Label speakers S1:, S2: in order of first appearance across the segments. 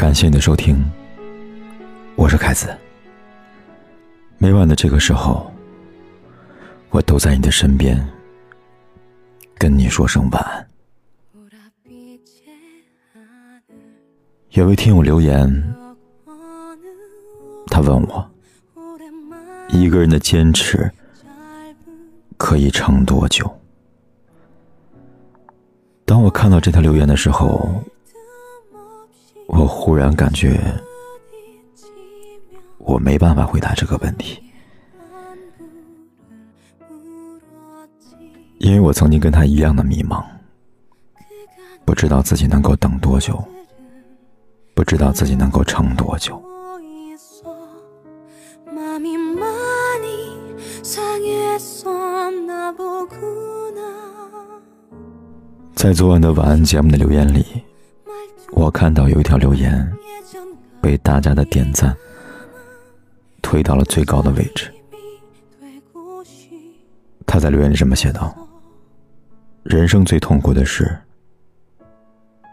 S1: 感谢你的收听，我是凯子。每晚的这个时候，我都在你的身边，跟你说声晚安。有位听友留言，他问我，一个人的坚持可以撑多久？当我看到这条留言的时候。我忽然感觉，我没办法回答这个问题，因为我曾经跟他一样的迷茫，不知道自己能够等多久，不知道自己能够撑多久。在昨晚的晚安节目的留言里。我看到有一条留言，被大家的点赞推到了最高的位置。他在留言里这么写道：“人生最痛苦的事，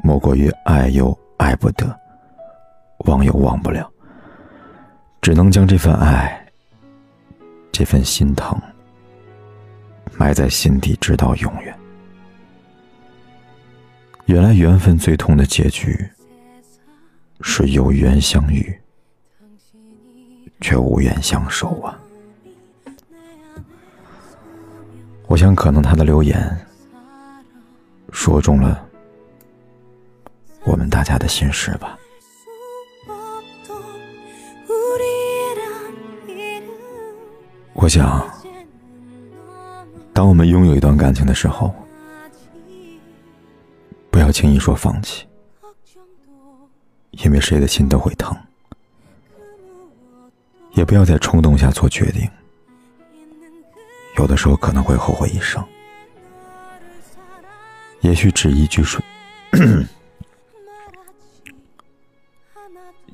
S1: 莫过于爱又爱不得，忘又忘不了，只能将这份爱、这份心疼埋在心底，直到永远。”原来缘分最痛的结局，是有缘相遇，却无缘相守啊！我想，可能他的留言说中了我们大家的心事吧。我想，当我们拥有一段感情的时候。轻易说放弃，因为谁的心都会疼。也不要在冲动下做决定，有的时候可能会后悔一生。也许只一句说，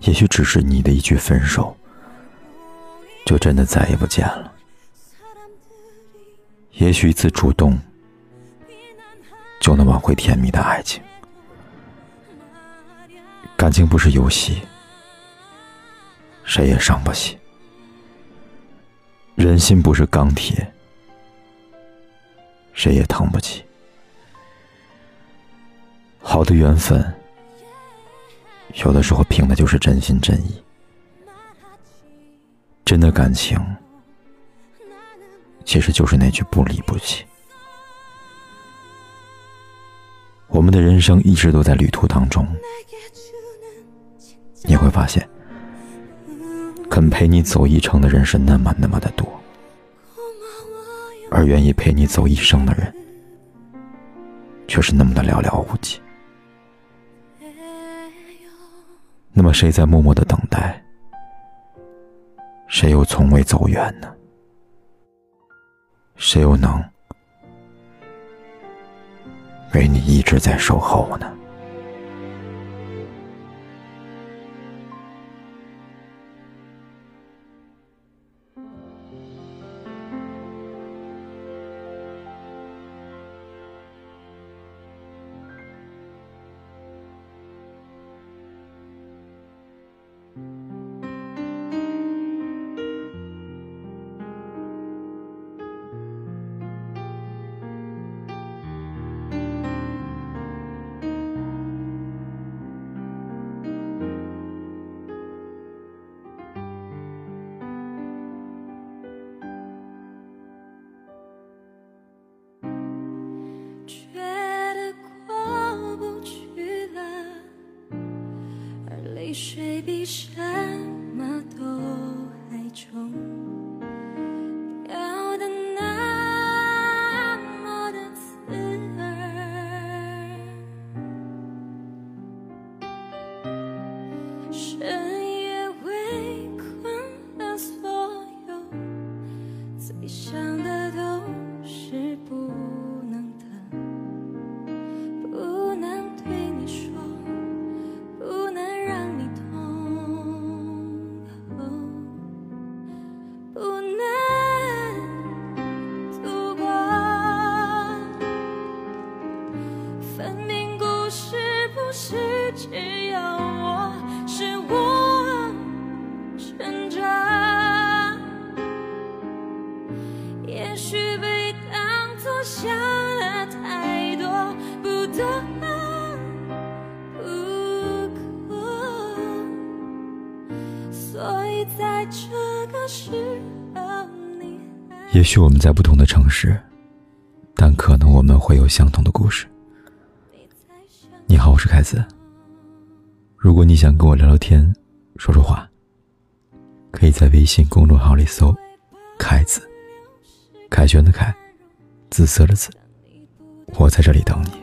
S1: 也许只是你的一句分手，就真的再也不见了。也许一次主动。就能挽回甜蜜的爱情。感情不是游戏，谁也伤不起。人心不是钢铁，谁也疼不起。好的缘分，有的时候凭的就是真心真意。真的感情，其实就是那句不离不弃。我们的人生一直都在旅途当中，你会发现，肯陪你走一程的人是那么那么的多，而愿意陪你走一生的人，却是那么的寥寥无几。那么，谁在默默的等待？谁又从未走远呢？谁又能？为你一直在守候呢。
S2: 比什么都还重要，是只有我是我成长，也许被当
S1: 作想了太多，不得不可，所以在这个时候，你
S2: 也许我们在不同的城市，但可能我们会有相同的故事。你好，我是凯子。如果你想跟我聊聊天，说说话，可以在微信公众号里搜“凯子”，凯旋的凯，紫色的紫。我在这里等你。